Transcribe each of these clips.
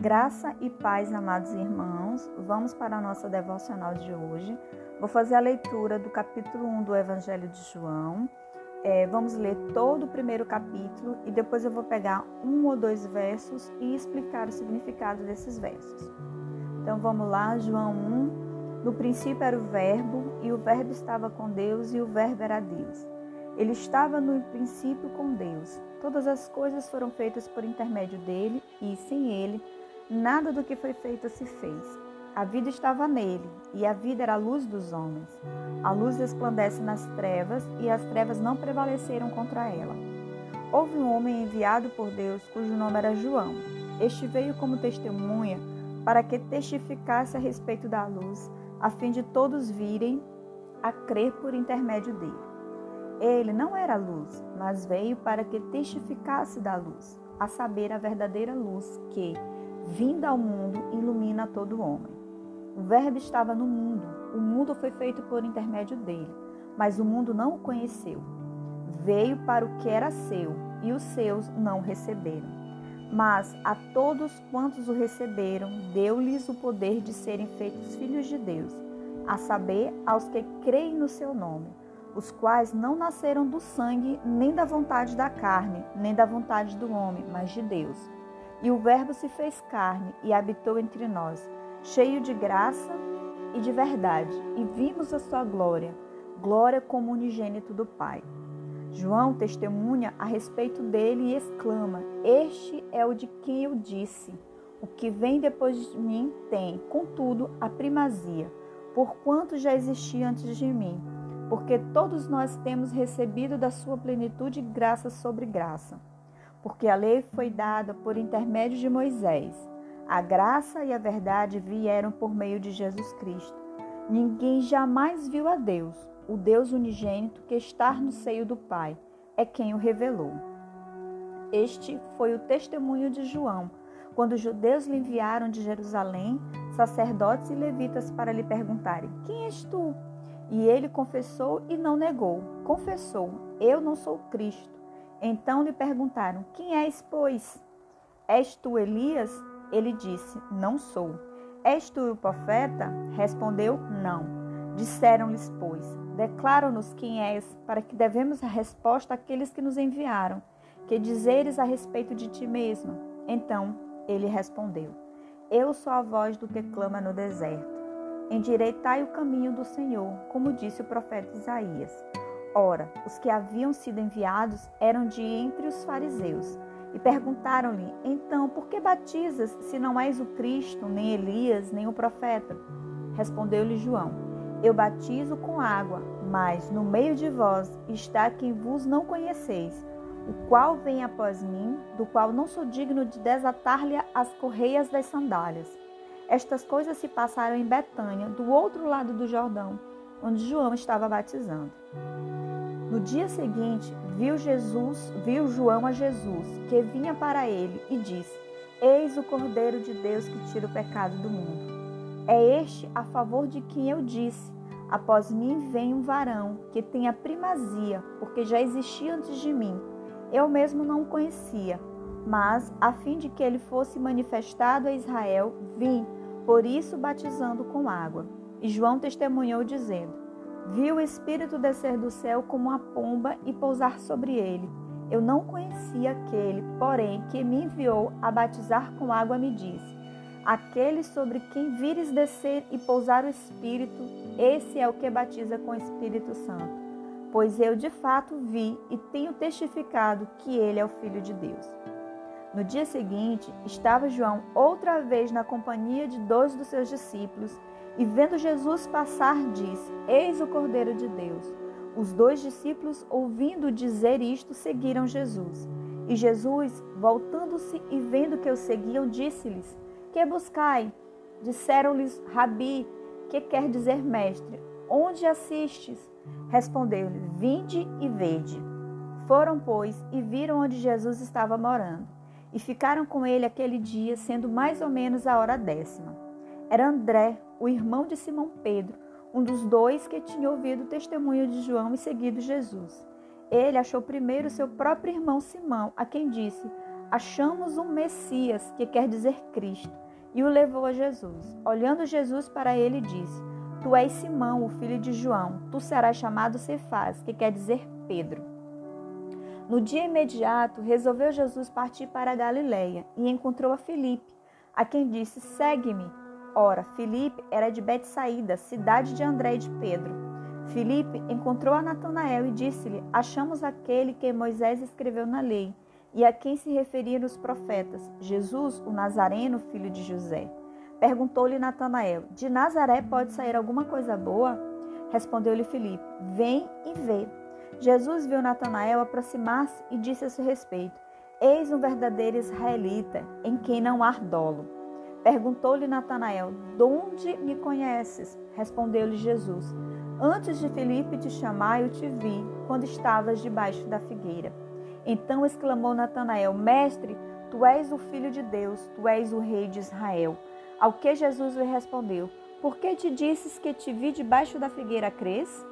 Graça e paz, amados irmãos. Vamos para a nossa devocional de hoje. Vou fazer a leitura do capítulo 1 do Evangelho de João. É, vamos ler todo o primeiro capítulo e depois eu vou pegar um ou dois versos e explicar o significado desses versos. Então vamos lá, João 1. No princípio era o Verbo, e o Verbo estava com Deus, e o Verbo era Deus. Ele estava no princípio com Deus. Todas as coisas foram feitas por intermédio dele, e sem ele, nada do que foi feito se fez. A vida estava nele, e a vida era a luz dos homens. A luz resplandece nas trevas, e as trevas não prevaleceram contra ela. Houve um homem enviado por Deus, cujo nome era João. Este veio como testemunha para que testificasse a respeito da luz, a fim de todos virem a crer por intermédio dele. Ele não era luz, mas veio para que testificasse da luz, a saber, a verdadeira luz que, vinda ao mundo, ilumina todo homem. O Verbo estava no mundo, o mundo foi feito por intermédio dele, mas o mundo não o conheceu. Veio para o que era seu, e os seus não o receberam. Mas a todos quantos o receberam, deu-lhes o poder de serem feitos filhos de Deus, a saber, aos que creem no seu nome, os quais não nasceram do sangue, nem da vontade da carne, nem da vontade do homem, mas de Deus. E o Verbo se fez carne e habitou entre nós, cheio de graça e de verdade, e vimos a sua glória, glória como unigênito do Pai. João testemunha a respeito dele e exclama: Este é o de quem eu disse. O que vem depois de mim tem, contudo, a primazia, porquanto já existia antes de mim, porque todos nós temos recebido da sua plenitude graça sobre graça porque a lei foi dada por intermédio de Moisés. A graça e a verdade vieram por meio de Jesus Cristo. Ninguém jamais viu a Deus, o Deus unigênito que está no seio do Pai, é quem o revelou. Este foi o testemunho de João, quando os judeus lhe enviaram de Jerusalém sacerdotes e levitas para lhe perguntarem: Quem és tu? E ele confessou e não negou. Confessou: Eu não sou Cristo. Então lhe perguntaram: Quem és, pois? És tu Elias? Ele disse: Não sou. És tu o profeta? Respondeu: Não. Disseram-lhes, pois: Declara-nos quem és, para que devemos a resposta àqueles que nos enviaram. Que dizeres a respeito de ti mesmo? Então ele respondeu: Eu sou a voz do que clama no deserto. Endireitai o caminho do Senhor, como disse o profeta Isaías. Ora, os que haviam sido enviados eram de entre os fariseus. E perguntaram-lhe: Então, por que batizas, se não és o Cristo, nem Elias, nem o profeta? Respondeu-lhe João: Eu batizo com água, mas no meio de vós está quem vos não conheceis, o qual vem após mim, do qual não sou digno de desatar-lhe as correias das sandálias. Estas coisas se passaram em Betânia, do outro lado do Jordão, onde João estava batizando. No dia seguinte, viu Jesus, viu João a Jesus, que vinha para ele, e disse: Eis o Cordeiro de Deus que tira o pecado do mundo. É este a favor de quem eu disse: Após mim vem um varão que tem a primazia, porque já existia antes de mim. Eu mesmo não o conhecia, mas a fim de que ele fosse manifestado a Israel, vim, por isso batizando com água. E João testemunhou dizendo: Viu o Espírito descer do céu como uma pomba e pousar sobre ele. Eu não conhecia aquele, porém, que me enviou a batizar com água me disse: Aquele sobre quem vires descer e pousar o Espírito, esse é o que batiza com o Espírito Santo. Pois eu de fato vi e tenho testificado que ele é o Filho de Deus. No dia seguinte, estava João outra vez na companhia de dois dos seus discípulos e vendo Jesus passar, disse: Eis o Cordeiro de Deus. Os dois discípulos, ouvindo dizer isto, seguiram Jesus. E Jesus, voltando-se e vendo que o seguiam, disse-lhes: Que buscai? Disseram-lhes: Rabi, que quer dizer mestre, onde assistes? Respondeu-lhe: Vinde e vede. Foram, pois, e viram onde Jesus estava morando, e ficaram com ele aquele dia, sendo mais ou menos a hora décima. Era André, o irmão de Simão Pedro, um dos dois que tinha ouvido o testemunho de João e seguido Jesus. Ele achou primeiro seu próprio irmão Simão, a quem disse: Achamos um Messias, que quer dizer Cristo, e o levou a Jesus. Olhando Jesus para ele, disse: Tu és Simão, o filho de João, tu serás chamado Cefás, que quer dizer Pedro. No dia imediato, resolveu Jesus partir para a Galiléia e encontrou a Filipe, a quem disse: Segue-me. Ora, Filipe era de Betsaída, cidade de André e de Pedro. Filipe encontrou a Natanael e disse-lhe: Achamos aquele que Moisés escreveu na lei e a quem se referiram os profetas, Jesus, o Nazareno, filho de José. Perguntou-lhe Natanael: De Nazaré pode sair alguma coisa boa? Respondeu-lhe Filipe: Vem e vê. Jesus viu Natanael aproximar-se e disse a seu respeito: Eis um verdadeiro israelita, em quem não há dolo. Perguntou-lhe Natanael: De onde me conheces? Respondeu-lhe Jesus: Antes de Filipe te chamar, eu te vi, quando estavas debaixo da figueira. Então exclamou Natanael: Mestre, tu és o filho de Deus, tu és o rei de Israel. Ao que Jesus lhe respondeu: Por que te disses que te vi debaixo da figueira crês?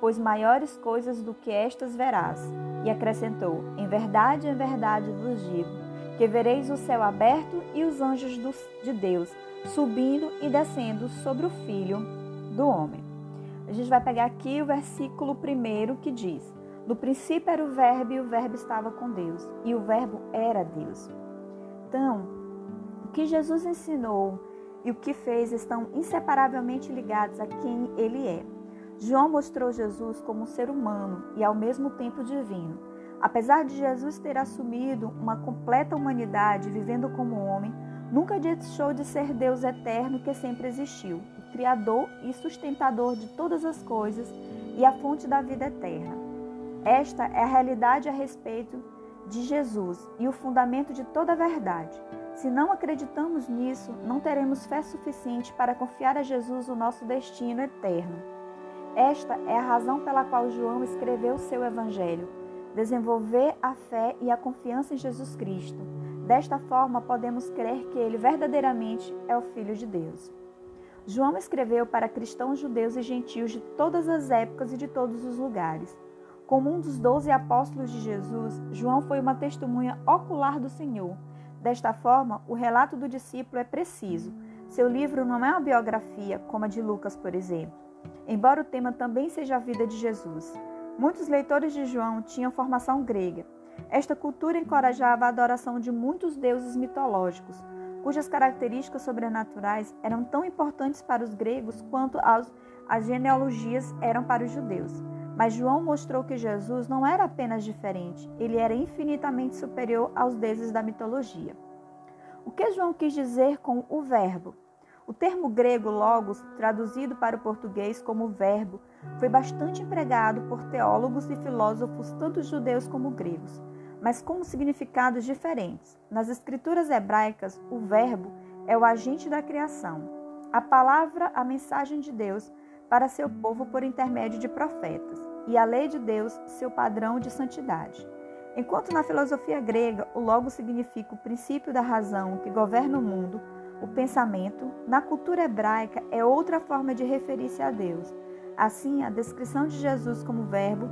Pois maiores coisas do que estas verás. E acrescentou: Em verdade, em verdade vos digo, que vereis o céu aberto e os anjos de Deus subindo e descendo sobre o filho do homem. A gente vai pegar aqui o versículo primeiro que diz: no princípio era o Verbo e o Verbo estava com Deus, e o Verbo era Deus. Então, o que Jesus ensinou e o que fez estão inseparavelmente ligados a quem ele é. João mostrou Jesus como um ser humano e ao mesmo tempo divino. Apesar de Jesus ter assumido uma completa humanidade vivendo como homem, nunca deixou de ser Deus eterno que sempre existiu, o Criador e sustentador de todas as coisas e a fonte da vida eterna. Esta é a realidade a respeito de Jesus e o fundamento de toda a verdade. Se não acreditamos nisso, não teremos fé suficiente para confiar a Jesus o nosso destino eterno. Esta é a razão pela qual João escreveu seu evangelho: desenvolver a fé e a confiança em Jesus Cristo. Desta forma, podemos crer que ele verdadeiramente é o Filho de Deus. João escreveu para cristãos judeus e gentios de todas as épocas e de todos os lugares. Como um dos doze apóstolos de Jesus, João foi uma testemunha ocular do Senhor. Desta forma, o relato do discípulo é preciso. Seu livro não é uma biografia, como a de Lucas, por exemplo, embora o tema também seja a vida de Jesus. Muitos leitores de João tinham formação grega. Esta cultura encorajava a adoração de muitos deuses mitológicos, cujas características sobrenaturais eram tão importantes para os gregos quanto as, as genealogias eram para os judeus. Mas João mostrou que Jesus não era apenas diferente, ele era infinitamente superior aos deuses da mitologia. O que João quis dizer com o verbo? O termo grego logos, traduzido para o português como verbo, foi bastante empregado por teólogos e filósofos, tanto judeus como gregos, mas com significados diferentes. Nas escrituras hebraicas, o verbo é o agente da criação. A palavra, a mensagem de Deus, para seu povo por intermédio de profetas, e a lei de Deus, seu padrão de santidade. Enquanto na filosofia grega o logo significa o princípio da razão que governa o mundo, o pensamento, na cultura hebraica é outra forma de referir-se a Deus. Assim, a descrição de Jesus como verbo,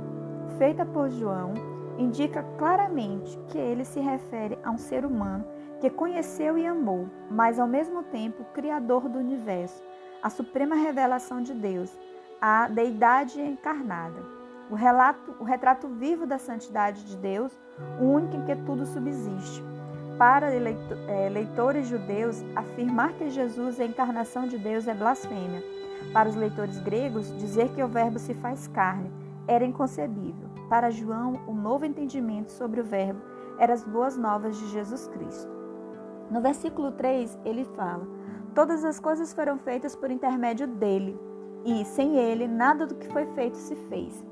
feita por João, indica claramente que ele se refere a um ser humano que conheceu e amou, mas ao mesmo tempo criador do universo, a suprema revelação de Deus, a deidade encarnada. O, relato, o retrato vivo da santidade de Deus, o único em que tudo subsiste. Para é, leitores judeus, afirmar que Jesus é a encarnação de Deus é blasfêmia. Para os leitores gregos, dizer que o Verbo se faz carne era inconcebível. Para João, o novo entendimento sobre o Verbo era as boas novas de Jesus Cristo. No versículo 3, ele fala: Todas as coisas foram feitas por intermédio dele, e sem ele nada do que foi feito se fez.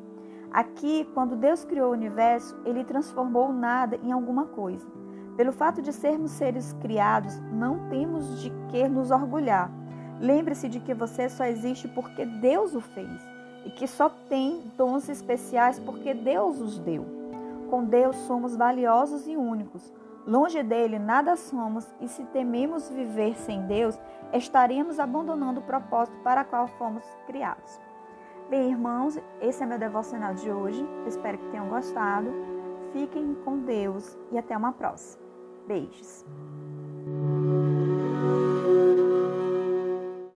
Aqui, quando Deus criou o universo, ele transformou nada em alguma coisa. Pelo fato de sermos seres criados, não temos de que nos orgulhar. Lembre-se de que você só existe porque Deus o fez e que só tem dons especiais porque Deus os deu. Com Deus somos valiosos e únicos. Longe dele nada somos, e se tememos viver sem Deus, estaremos abandonando o propósito para o qual fomos criados. Bem, irmãos, esse é meu devocional de hoje. espero que tenham gostado. Fiquem com Deus e até uma próxima. Beijos!